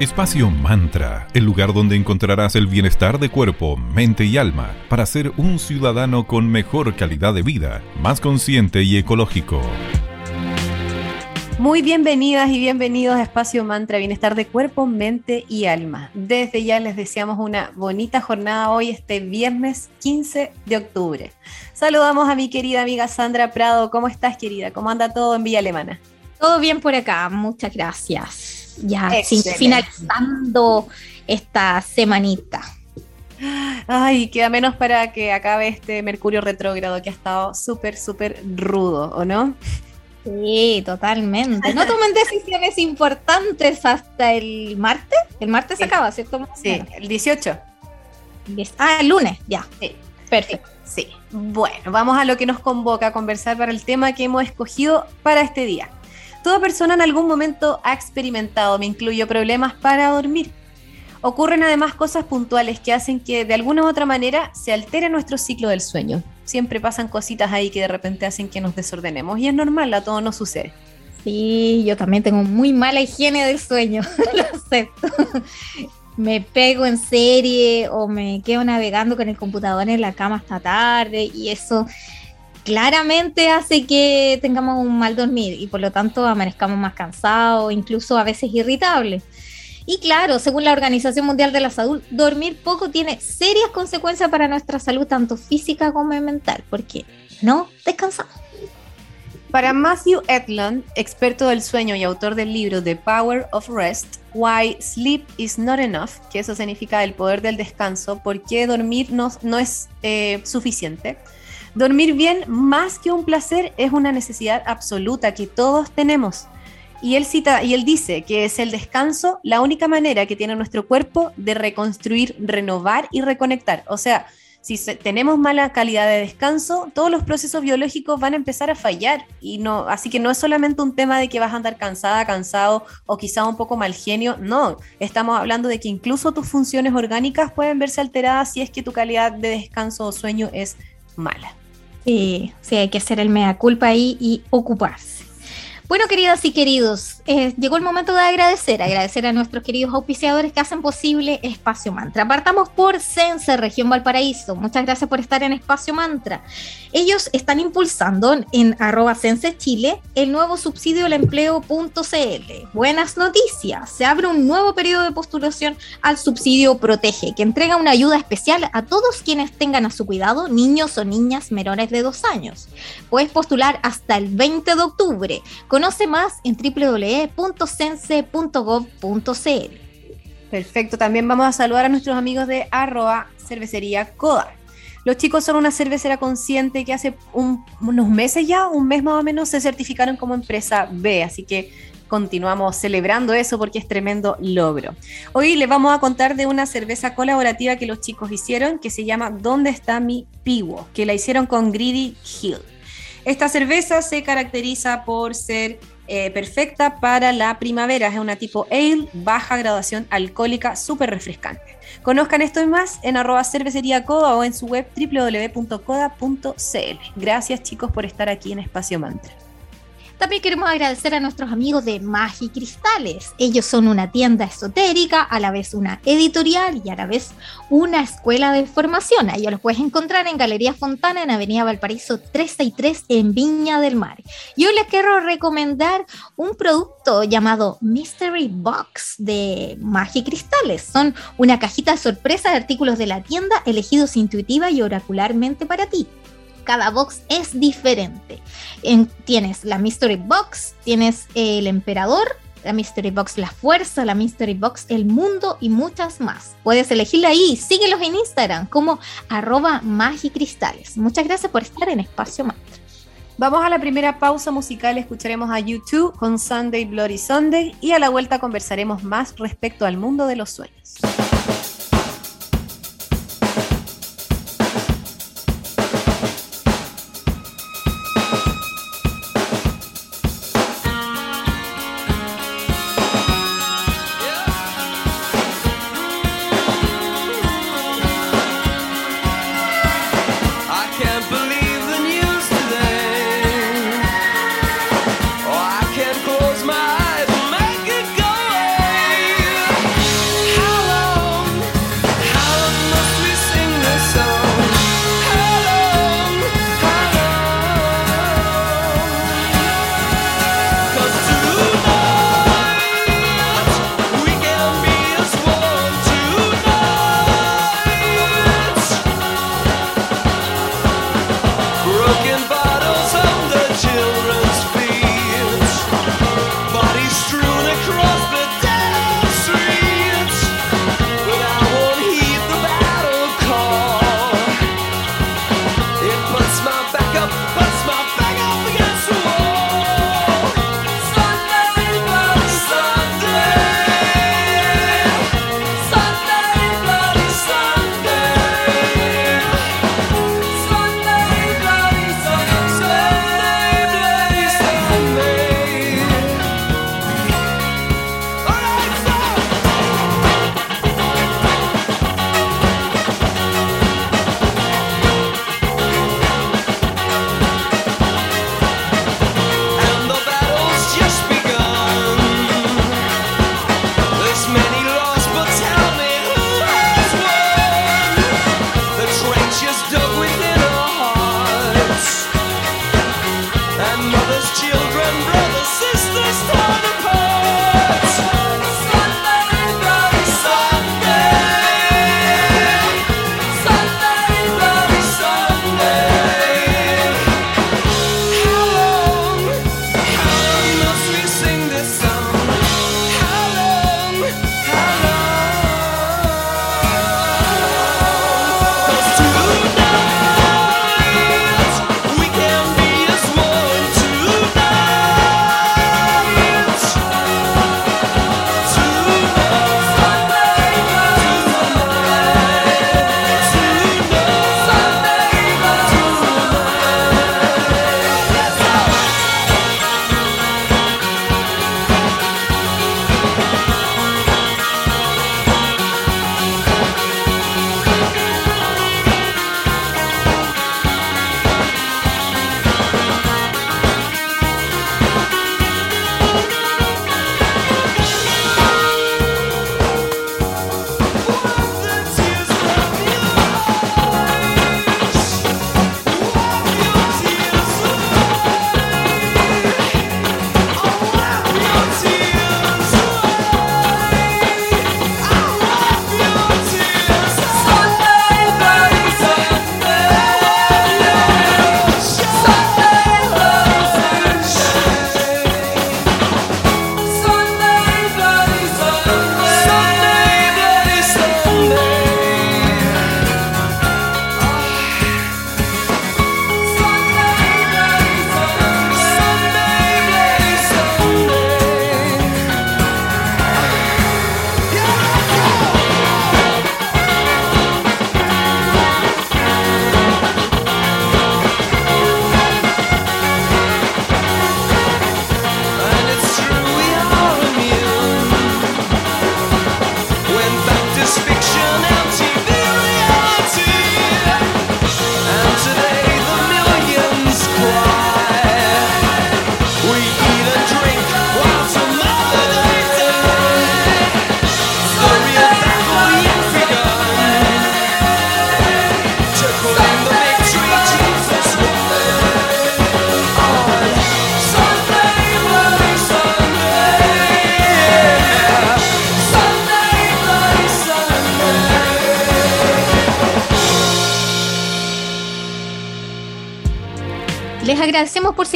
Espacio Mantra, el lugar donde encontrarás el bienestar de cuerpo, mente y alma para ser un ciudadano con mejor calidad de vida, más consciente y ecológico. Muy bienvenidas y bienvenidos a Espacio Mantra, bienestar de cuerpo, mente y alma. Desde ya les deseamos una bonita jornada hoy, este viernes 15 de octubre. Saludamos a mi querida amiga Sandra Prado. ¿Cómo estás, querida? ¿Cómo anda todo en Villa Alemana? Todo bien por acá, muchas gracias ya finalizando esta semanita. Ay, queda menos para que acabe este Mercurio retrógrado que ha estado súper, súper rudo, ¿o no? Sí, totalmente. No tomen decisiones importantes hasta el martes. El martes se acaba, ¿cierto? Sí, el 18. Ah, el lunes, ya. Sí. Perfecto. Sí. Bueno, vamos a lo que nos convoca a conversar para el tema que hemos escogido para este día. Toda persona en algún momento ha experimentado, me incluyo, problemas para dormir. Ocurren además cosas puntuales que hacen que de alguna u otra manera se altere nuestro ciclo del sueño. Siempre pasan cositas ahí que de repente hacen que nos desordenemos y es normal, a todo nos sucede. Sí, yo también tengo muy mala higiene del sueño, lo acepto. me pego en serie o me quedo navegando con el computador en la cama hasta tarde y eso claramente hace que tengamos un mal dormir y por lo tanto amanezcamos más cansados, incluso a veces irritables. Y claro, según la Organización Mundial de la Salud, dormir poco tiene serias consecuencias para nuestra salud, tanto física como mental, porque no descansamos. Para Matthew Edlund, experto del sueño y autor del libro The Power of Rest, Why Sleep is Not Enough, que eso significa el poder del descanso, por qué dormir no, no es eh, suficiente, Dormir bien, más que un placer, es una necesidad absoluta que todos tenemos. Y él cita y él dice que es el descanso la única manera que tiene nuestro cuerpo de reconstruir, renovar y reconectar. O sea, si tenemos mala calidad de descanso, todos los procesos biológicos van a empezar a fallar. Y no, así que no es solamente un tema de que vas a andar cansada, cansado o quizá un poco mal genio. No, estamos hablando de que incluso tus funciones orgánicas pueden verse alteradas si es que tu calidad de descanso o sueño es mala. Sí, sí, hay que hacer el mea culpa ahí y ocuparse. Bueno, queridas y queridos, eh, llegó el momento de agradecer, agradecer a nuestros queridos auspiciadores que hacen posible Espacio Mantra. Partamos por Sense, Región Valparaíso. Muchas gracias por estar en Espacio Mantra. Ellos están impulsando en arroba Sense Chile el nuevo subsidio al empleo.cl. Buenas noticias, se abre un nuevo periodo de postulación al subsidio Protege, que entrega una ayuda especial a todos quienes tengan a su cuidado niños o niñas menores de dos años. Puedes postular hasta el 20 de octubre con Conoce más en www.sense.gov.cl. Perfecto, también vamos a saludar a nuestros amigos de arroba cervecería. Los chicos son una cervecera consciente que hace unos meses ya, un mes más o menos, se certificaron como empresa B, así que continuamos celebrando eso porque es tremendo logro. Hoy les vamos a contar de una cerveza colaborativa que los chicos hicieron que se llama ¿Dónde está mi piwo? que la hicieron con Greedy Hill. Esta cerveza se caracteriza por ser eh, perfecta para la primavera. Es una tipo ale, baja graduación alcohólica, súper refrescante. Conozcan esto y más en arroba cervecería coda o en su web www.coda.cl. Gracias chicos por estar aquí en Espacio Mantra. También queremos agradecer a nuestros amigos de Magi Cristales. Ellos son una tienda esotérica, a la vez una editorial y a la vez una escuela de formación. Ellos los puedes encontrar en Galería Fontana, en Avenida Valparaíso 363, en Viña del Mar. Yo les quiero recomendar un producto llamado Mystery Box de Magi Cristales. Son una cajita de sorpresa de artículos de la tienda elegidos intuitiva y oracularmente para ti cada box es diferente. tienes la Mystery Box, tienes el Emperador, la Mystery Box La Fuerza, la Mystery Box El Mundo y muchas más. Puedes elegirla ahí, síguelos en Instagram como arroba magicristales. Muchas gracias por estar en Espacio Mantra. Vamos a la primera pausa musical, escucharemos a YouTube con Sunday Bloody Sunday y a la vuelta conversaremos más respecto al mundo de los sueños.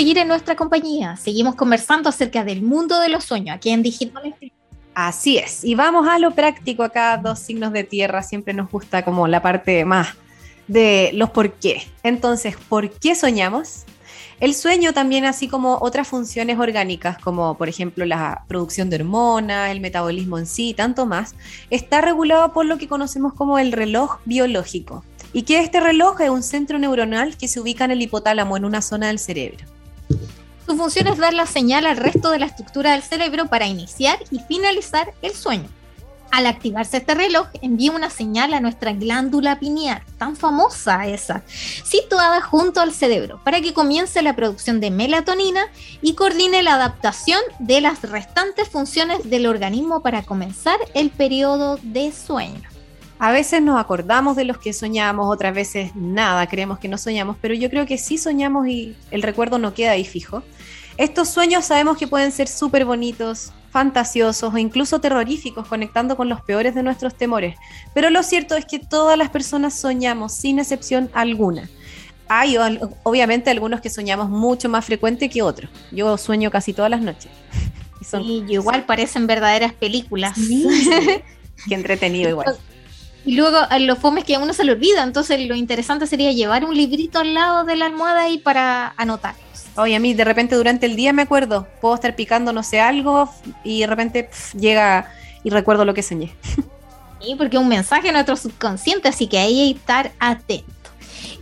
Seguir en nuestra compañía. Seguimos conversando acerca del mundo de los sueños aquí en Digital Así es. Y vamos a lo práctico acá, dos signos de tierra. Siempre nos gusta como la parte más de los por qué. Entonces, ¿por qué soñamos? El sueño también, así como otras funciones orgánicas, como por ejemplo la producción de hormonas, el metabolismo en sí, tanto más, está regulado por lo que conocemos como el reloj biológico. Y que este reloj es un centro neuronal que se ubica en el hipotálamo, en una zona del cerebro. Su función es dar la señal al resto de la estructura del cerebro para iniciar y finalizar el sueño. Al activarse este reloj, envía una señal a nuestra glándula pineal, tan famosa esa, situada junto al cerebro, para que comience la producción de melatonina y coordine la adaptación de las restantes funciones del organismo para comenzar el periodo de sueño. A veces nos acordamos de los que soñamos, otras veces nada, creemos que no soñamos, pero yo creo que sí soñamos y el recuerdo no queda ahí fijo. Estos sueños sabemos que pueden ser súper bonitos, fantasiosos o incluso terroríficos, conectando con los peores de nuestros temores. Pero lo cierto es que todas las personas soñamos, sin excepción alguna. Hay obviamente algunos que soñamos mucho más frecuente que otros. Yo sueño casi todas las noches. Y son... igual parecen verdaderas películas. Qué entretenido igual. Y luego los fomes que a uno se le olvida, entonces lo interesante sería llevar un librito al lado de la almohada ahí para anotar. Oye, a mí de repente durante el día me acuerdo, puedo estar picando no sé algo y de repente llega y recuerdo lo que soñé. Sí, porque es un mensaje a nuestro subconsciente, así que ahí hay que estar atento.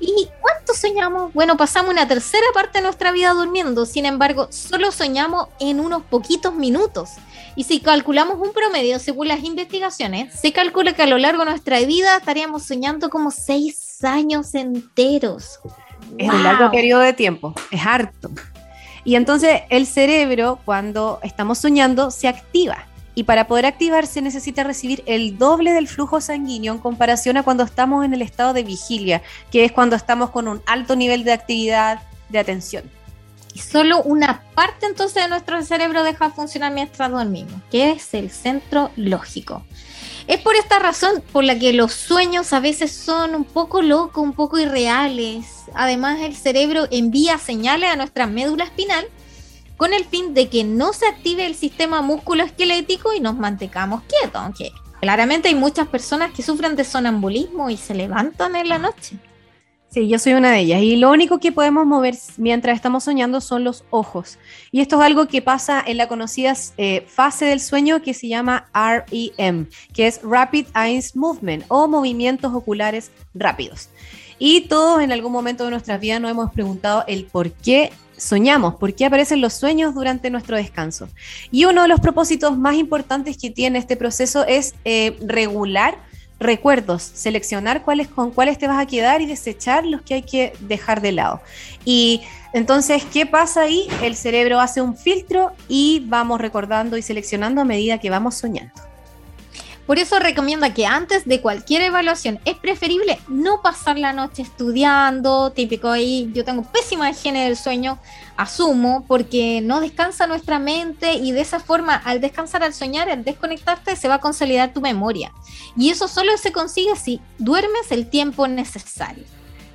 ¿Y cuánto soñamos? Bueno, pasamos una tercera parte de nuestra vida durmiendo, sin embargo, solo soñamos en unos poquitos minutos. Y si calculamos un promedio, según las investigaciones, se calcula que a lo largo de nuestra vida estaríamos soñando como seis años enteros. Es un largo periodo de tiempo, es harto. Y entonces el cerebro, cuando estamos soñando, se activa. Y para poder activarse necesita recibir el doble del flujo sanguíneo en comparación a cuando estamos en el estado de vigilia, que es cuando estamos con un alto nivel de actividad, de atención. Y solo una parte entonces de nuestro cerebro deja funcionar mientras dormimos, que es el centro lógico. Es por esta razón por la que los sueños a veces son un poco locos, un poco irreales. Además, el cerebro envía señales a nuestra médula espinal con el fin de que no se active el sistema musculoesquelético y nos mantengamos quietos, aunque claramente hay muchas personas que sufren de sonambulismo y se levantan en la noche. Sí, yo soy una de ellas. Y lo único que podemos mover mientras estamos soñando son los ojos. Y esto es algo que pasa en la conocida eh, fase del sueño que se llama REM, que es Rapid Eyes Movement o movimientos oculares rápidos. Y todos en algún momento de nuestras vidas nos hemos preguntado el por qué soñamos, por qué aparecen los sueños durante nuestro descanso. Y uno de los propósitos más importantes que tiene este proceso es eh, regular recuerdos, seleccionar cuáles con cuáles te vas a quedar y desechar los que hay que dejar de lado. Y entonces, ¿qué pasa ahí? El cerebro hace un filtro y vamos recordando y seleccionando a medida que vamos soñando. Por eso recomienda que antes de cualquier evaluación es preferible no pasar la noche estudiando, típico ahí, yo tengo pésima higiene del sueño, asumo, porque no descansa nuestra mente y de esa forma al descansar, al soñar, al desconectarte, se va a consolidar tu memoria. Y eso solo se consigue si duermes el tiempo necesario.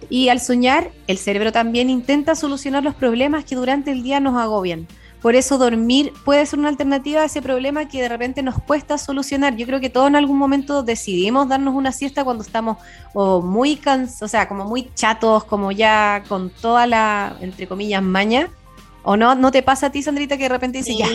Y al soñar, el cerebro también intenta solucionar los problemas que durante el día nos agobian. Por eso dormir puede ser una alternativa a ese problema que de repente nos cuesta solucionar. Yo creo que todos en algún momento decidimos darnos una siesta cuando estamos o muy cansados, o sea, como muy chatos, como ya con toda la, entre comillas, maña. ¿O no? ¿No te pasa a ti, Sandrita, que de repente dices, ya,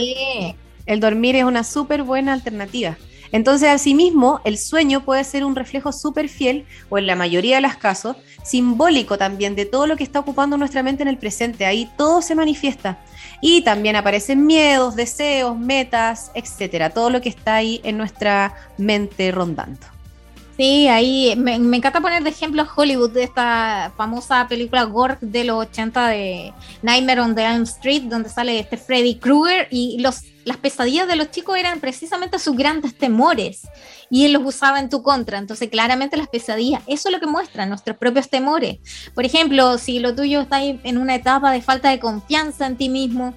el dormir es una súper buena alternativa? Entonces, asimismo, el sueño puede ser un reflejo súper fiel, o en la mayoría de los casos, simbólico también de todo lo que está ocupando nuestra mente en el presente. Ahí todo se manifiesta. Y también aparecen miedos, deseos, metas, etcétera. Todo lo que está ahí en nuestra mente rondando. Sí, ahí me, encanta poner de ejemplo Hollywood, de esta famosa película Gore de los 80 de Nightmare on the Elm Street, donde sale este Freddy Krueger y los, las pesadillas de los chicos eran precisamente sus grandes temores y él los usaba en tu contra. Entonces, claramente las pesadillas, eso es lo que muestran nuestros propios temores. Por ejemplo, si lo tuyo está en una etapa de falta de confianza en ti mismo,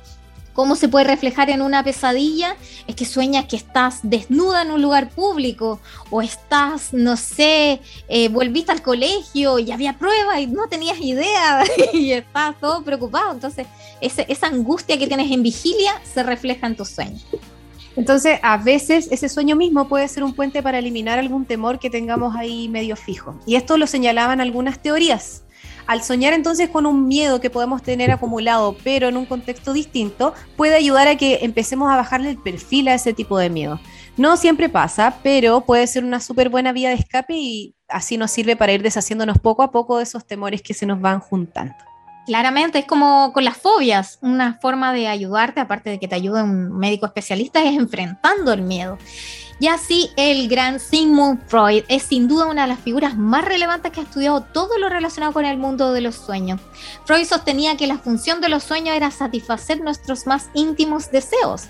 ¿Cómo se puede reflejar en una pesadilla? Es que sueñas que estás desnuda en un lugar público o estás, no sé, eh, volviste al colegio y había pruebas y no tenías idea y estás todo preocupado. Entonces, esa angustia que tienes en vigilia se refleja en tus sueños. Entonces, a veces ese sueño mismo puede ser un puente para eliminar algún temor que tengamos ahí medio fijo. Y esto lo señalaban algunas teorías. Al soñar entonces con un miedo que podemos tener acumulado, pero en un contexto distinto, puede ayudar a que empecemos a bajarle el perfil a ese tipo de miedo. No siempre pasa, pero puede ser una súper buena vía de escape y así nos sirve para ir deshaciéndonos poco a poco de esos temores que se nos van juntando. Claramente, es como con las fobias, una forma de ayudarte, aparte de que te ayude un médico especialista, es enfrentando el miedo. Y así el gran Sigmund Freud es sin duda una de las figuras más relevantes que ha estudiado todo lo relacionado con el mundo de los sueños. Freud sostenía que la función de los sueños era satisfacer nuestros más íntimos deseos.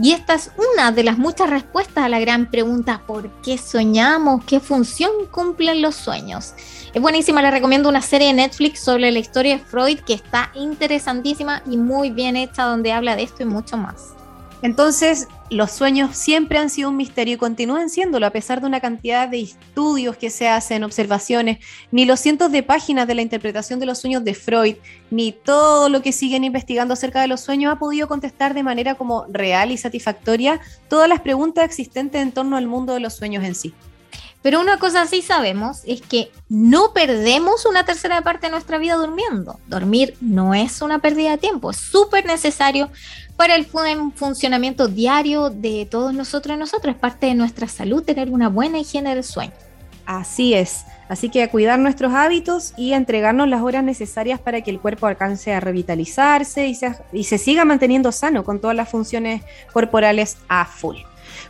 Y esta es una de las muchas respuestas a la gran pregunta ¿por qué soñamos? ¿Qué función cumplen los sueños? Es buenísima, le recomiendo una serie de Netflix sobre la historia de Freud que está interesantísima y muy bien hecha donde habla de esto y mucho más. Entonces, los sueños siempre han sido un misterio y continúan siéndolo a pesar de una cantidad de estudios que se hacen, observaciones, ni los cientos de páginas de la interpretación de los sueños de Freud, ni todo lo que siguen investigando acerca de los sueños ha podido contestar de manera como real y satisfactoria todas las preguntas existentes en torno al mundo de los sueños en sí. Pero una cosa sí sabemos es que no perdemos una tercera parte de nuestra vida durmiendo. Dormir no es una pérdida de tiempo, es súper necesario para el funcionamiento diario de todos nosotros nosotros. Es parte de nuestra salud tener una buena higiene del sueño. Así es. Así que a cuidar nuestros hábitos y a entregarnos las horas necesarias para que el cuerpo alcance a revitalizarse y se, y se siga manteniendo sano con todas las funciones corporales a full.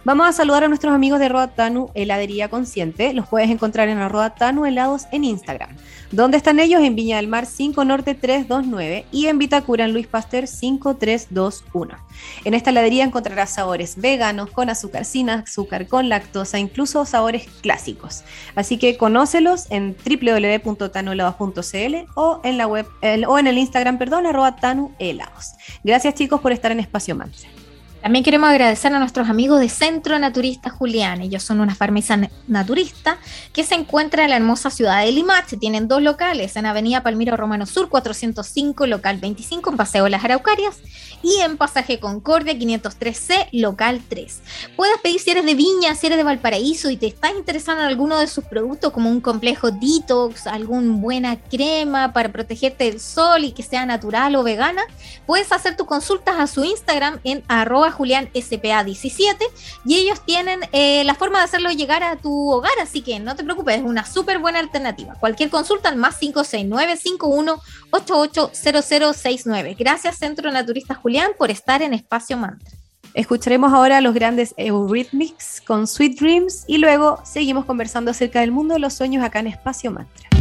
Vamos a saludar a nuestros amigos de Rodatanu Heladería Consciente. Los puedes encontrar en arroba Tanu Helados en Instagram. ¿Dónde están ellos? En Viña del Mar 5 Norte 329 y en Vitacura en Luis Pasteur 5321. En esta heladería encontrarás sabores veganos, con azúcar, sin azúcar, con lactosa, incluso sabores clásicos. Así que conócelos en www.tanuhelados.cl o en la web o en el Instagram, perdón, arroba Tanu Helados. Gracias chicos por estar en Espacio Mantra. También queremos agradecer a nuestros amigos de Centro Naturista Julián. Ellos son una farmacia naturista que se encuentra en la hermosa ciudad de Limache. Tienen dos locales, en Avenida Palmiro Romano Sur 405, local 25, en Paseo Las Araucarias, y en Pasaje Concordia 503C, local 3. Puedes pedir si eres de Viña, si eres de Valparaíso y te estás interesado en alguno de sus productos, como un complejo detox, alguna buena crema para protegerte del sol y que sea natural o vegana, puedes hacer tus consultas a su Instagram en arroba Julián SPA17 y ellos tienen eh, la forma de hacerlo llegar a tu hogar, así que no te preocupes, es una súper buena alternativa. Cualquier consulta al más 569 51 880069. Gracias Centro Naturista Julián por estar en Espacio Mantra. Escucharemos ahora los grandes Eurythmics con Sweet Dreams y luego seguimos conversando acerca del mundo de los sueños acá en Espacio Mantra.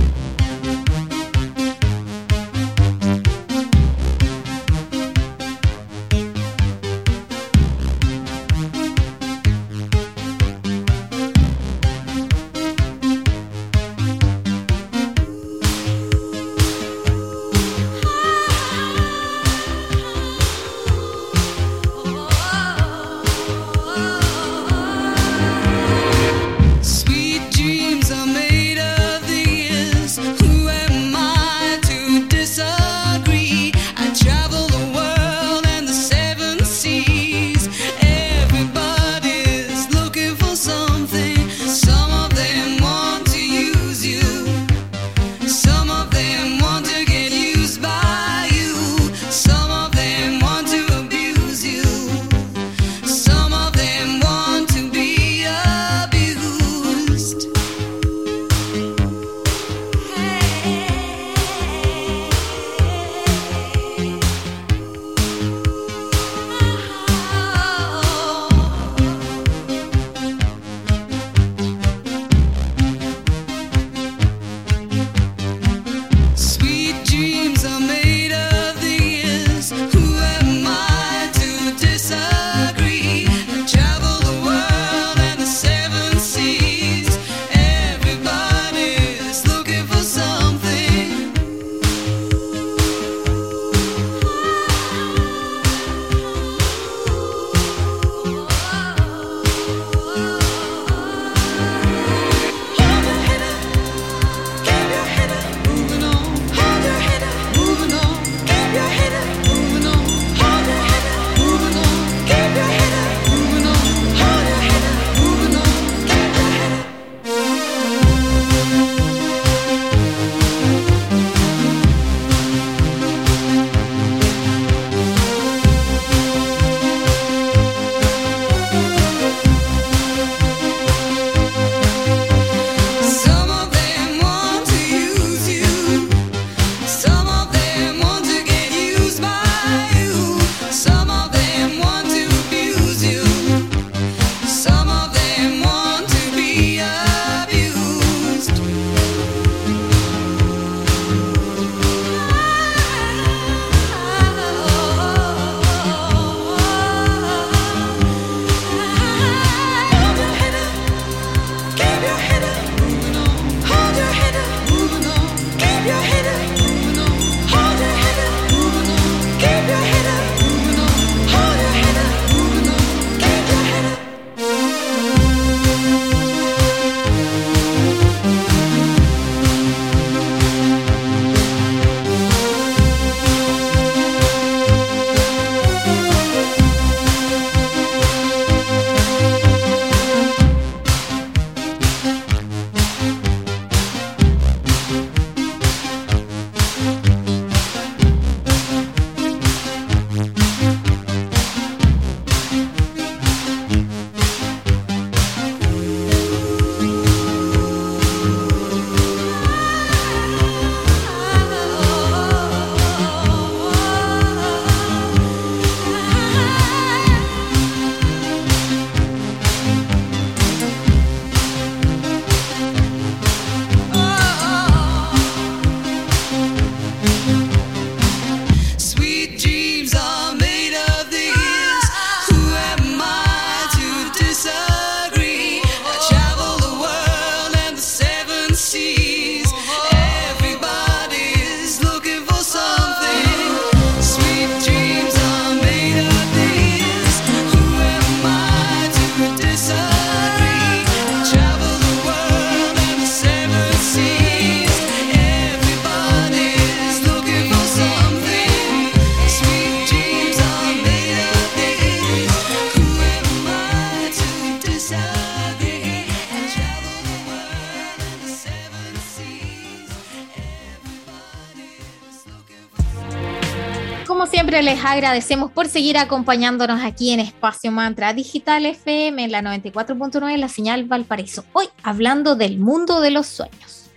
Les agradecemos por seguir acompañándonos aquí en Espacio Mantra Digital FM en la 94.9 la señal Valparaíso. Hoy hablando del mundo de los sueños.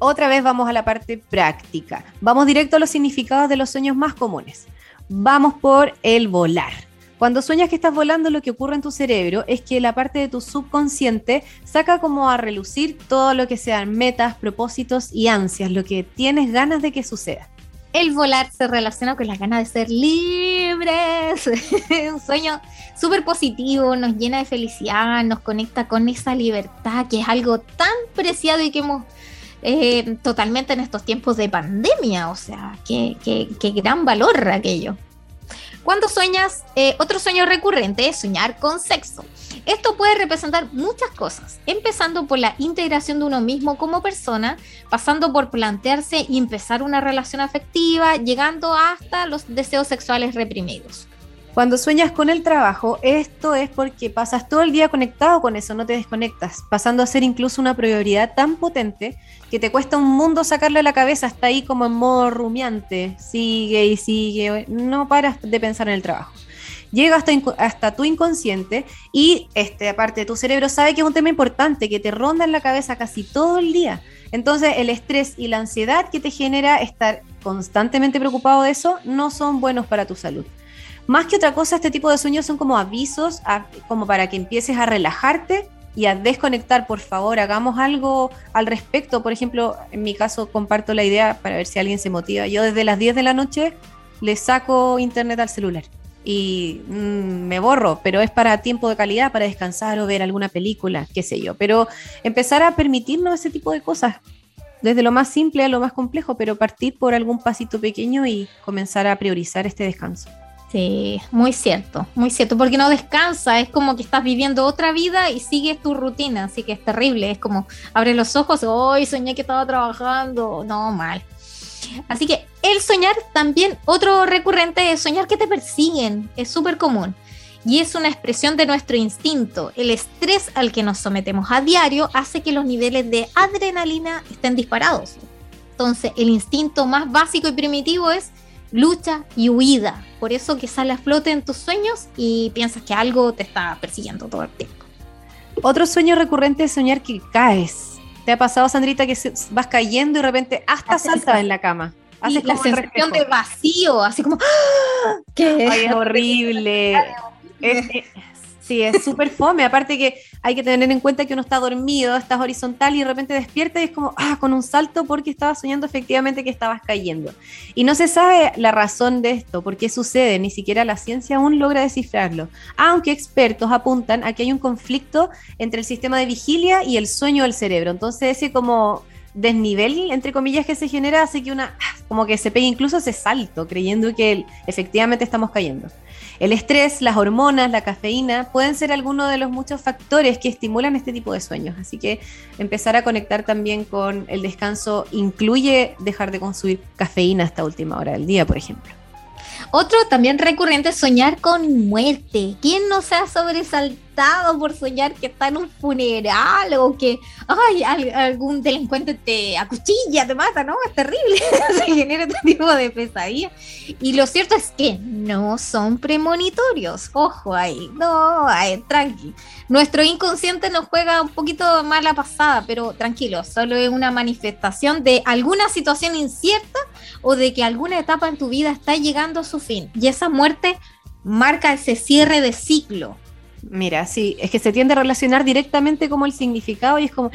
Otra vez vamos a la parte práctica. Vamos directo a los significados de los sueños más comunes. Vamos por el volar. Cuando sueñas que estás volando, lo que ocurre en tu cerebro es que la parte de tu subconsciente saca como a relucir todo lo que sean metas, propósitos y ansias, lo que tienes ganas de que suceda el volar se relaciona con las ganas de ser libres. un sueño súper positivo, nos llena de felicidad, nos conecta con esa libertad que es algo tan preciado y que hemos eh, totalmente en estos tiempos de pandemia. O sea, qué, gran valor aquello. Cuando sueñas, eh, otro sueño recurrente es soñar con sexo. Esto puede representar muchas cosas, empezando por la integración de uno mismo como persona, pasando por plantearse y empezar una relación afectiva, llegando hasta los deseos sexuales reprimidos. Cuando sueñas con el trabajo, esto es porque pasas todo el día conectado con eso, no te desconectas, pasando a ser incluso una prioridad tan potente que te cuesta un mundo sacarle la cabeza, hasta ahí como en modo rumiante, sigue y sigue, no paras de pensar en el trabajo llega hasta, tu inconsciente y este, aparte tu cerebro sabe que es un tema importante, que te ronda en la cabeza casi todo el día. Entonces el estrés y la ansiedad que te genera estar constantemente preocupado de eso no son buenos para tu salud. Más que otra cosa, este tipo de sueños son como avisos, como para que empieces a relajarte y a desconectar, por favor, hagamos algo al respecto. Por ejemplo, en mi caso comparto la idea para ver si alguien se motiva. Yo desde las 10 de la noche le saco internet al celular y mm, me borro, pero es para tiempo de calidad, para descansar o ver alguna película, qué sé yo. Pero empezar a permitirnos ese tipo de cosas, desde lo más simple a lo más complejo, pero partir por algún pasito pequeño y comenzar a priorizar este descanso. Sí, muy cierto, muy cierto, porque no descansa, es como que estás viviendo otra vida y sigues tu rutina, así que es terrible, es como abres los ojos, hoy soñé que estaba trabajando, no, mal. Así que el soñar también, otro recurrente es soñar que te persiguen, es súper común. Y es una expresión de nuestro instinto. El estrés al que nos sometemos a diario hace que los niveles de adrenalina estén disparados. Entonces, el instinto más básico y primitivo es lucha y huida. Por eso que sale a flote en tus sueños y piensas que algo te está persiguiendo todo el tiempo. Otro sueño recurrente es soñar que caes ¿Te ha pasado, Sandrita, que vas cayendo y de repente hasta saltas en la cama? Haces la sensación de vacío, así como ¡Ah! ¿qué? Ay, es horrible. es, Sí, es súper fome. Aparte que hay que tener en cuenta que uno está dormido, estás horizontal y de repente despierta y es como, ah, con un salto porque estabas soñando efectivamente que estabas cayendo. Y no se sabe la razón de esto, por qué sucede, ni siquiera la ciencia aún logra descifrarlo. Aunque expertos apuntan a que hay un conflicto entre el sistema de vigilia y el sueño del cerebro. Entonces ese como desnivel, entre comillas, que se genera hace que una, como que se pegue incluso ese salto, creyendo que efectivamente estamos cayendo. El estrés, las hormonas, la cafeína pueden ser algunos de los muchos factores que estimulan este tipo de sueños. Así que empezar a conectar también con el descanso incluye dejar de consumir cafeína hasta última hora del día, por ejemplo. Otro también recurrente es soñar con muerte. ¿Quién no se ha sobresaltado? Por soñar que está en un funeral o que ay, algún delincuente te acuchilla, te mata, ¿no? Es terrible. Se genera este tipo de pesadilla. Y lo cierto es que no son premonitorios. Ojo ahí, no, ay, tranqui. Nuestro inconsciente nos juega un poquito mala pasada, pero tranquilo, solo es una manifestación de alguna situación incierta o de que alguna etapa en tu vida está llegando a su fin. Y esa muerte marca ese cierre de ciclo Mira, sí, es que se tiende a relacionar directamente como el significado y es como...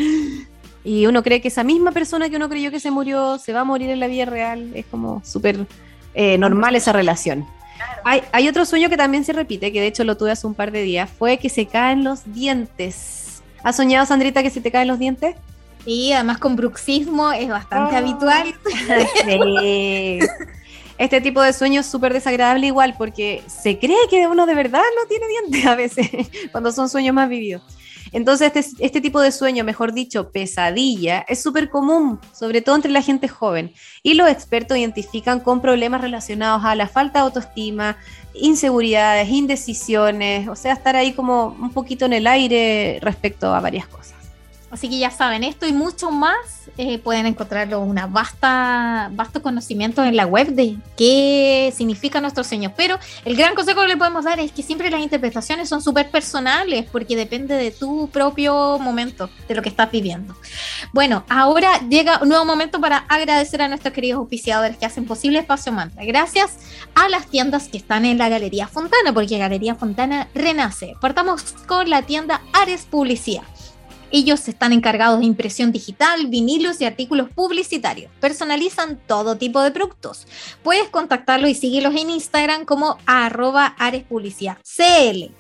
Y uno cree que esa misma persona que uno creyó que se murió se va a morir en la vida real. Es como súper eh, normal esa relación. Hay, hay, otro sueño que también se repite, que de hecho lo tuve hace un par de días, fue que se caen los dientes. ¿Has soñado, Sandrita, que se te caen los dientes? Sí, además con bruxismo es bastante ah. habitual. Sí. Este tipo de sueño es súper desagradable igual porque se cree que uno de verdad no tiene dientes a veces cuando son sueños más vividos. Entonces este, este tipo de sueño, mejor dicho, pesadilla, es súper común, sobre todo entre la gente joven. Y los expertos identifican con problemas relacionados a la falta de autoestima, inseguridades, indecisiones, o sea, estar ahí como un poquito en el aire respecto a varias cosas. Así que ya saben, esto y mucho más eh, pueden encontrarlo una vasta, vasto conocimiento en la web de qué significa nuestro Señor. Pero el gran consejo que le podemos dar es que siempre las interpretaciones son súper personales porque depende de tu propio momento, de lo que estás viviendo. Bueno, ahora llega un nuevo momento para agradecer a nuestros queridos auspiciadores que hacen posible Espacio Mantra. Gracias a las tiendas que están en la Galería Fontana, porque Galería Fontana renace. Partamos con la tienda Ares Publicidad. Ellos están encargados de impresión digital, vinilos y artículos publicitarios. Personalizan todo tipo de productos. Puedes contactarlos y seguirlos en Instagram como arroba arespublicidadcl.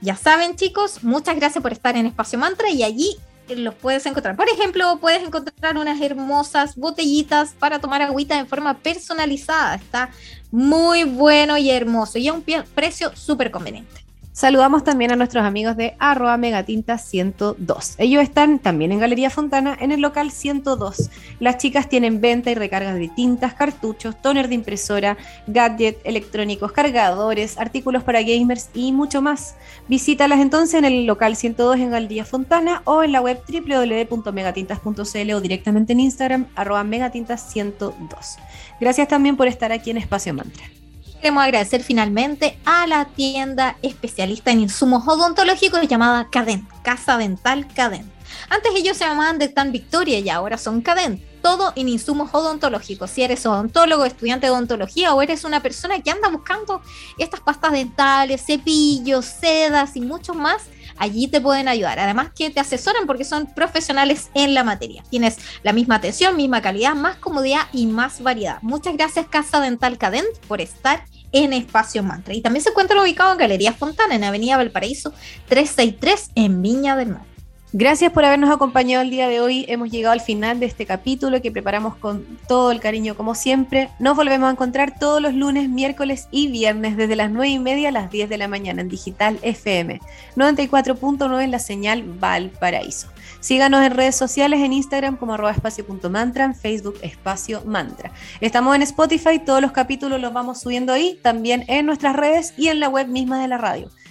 Ya saben chicos, muchas gracias por estar en Espacio Mantra y allí los puedes encontrar. Por ejemplo, puedes encontrar unas hermosas botellitas para tomar agüita en forma personalizada. Está muy bueno y hermoso y a un precio súper conveniente. Saludamos también a nuestros amigos de arroba megatinta 102. Ellos están también en Galería Fontana en el local 102. Las chicas tienen venta y recargas de tintas, cartuchos, toner de impresora, gadgets electrónicos, cargadores, artículos para gamers y mucho más. Visítalas entonces en el local 102 en Galería Fontana o en la web www.megatintas.cl o directamente en Instagram arroba megatintas 102. Gracias también por estar aquí en Espacio Mantra. Queremos agradecer finalmente a la tienda especialista en insumos odontológicos llamada Cadent, Casa Dental Cadent. Antes ellos se llamaban Dental Victoria y ahora son Cadent. Todo en insumos odontológicos. Si eres odontólogo, estudiante de odontología o eres una persona que anda buscando estas pastas dentales, cepillos, sedas y mucho más, allí te pueden ayudar. Además que te asesoran porque son profesionales en la materia. Tienes la misma atención, misma calidad, más comodidad y más variedad. Muchas gracias Casa Dental Cadent por estar en Espacio Mantra. Y también se encuentra ubicado en Galería Fontana, en Avenida Valparaíso 363, en Viña del Mar. Gracias por habernos acompañado el día de hoy. Hemos llegado al final de este capítulo que preparamos con todo el cariño como siempre. Nos volvemos a encontrar todos los lunes, miércoles y viernes desde las 9 y media a las 10 de la mañana en Digital FM 94.9 en la señal Valparaíso. Síganos en redes sociales en Instagram como arroba espacio.mantra, en Facebook espacio mantra. Estamos en Spotify, todos los capítulos los vamos subiendo ahí, también en nuestras redes y en la web misma de la radio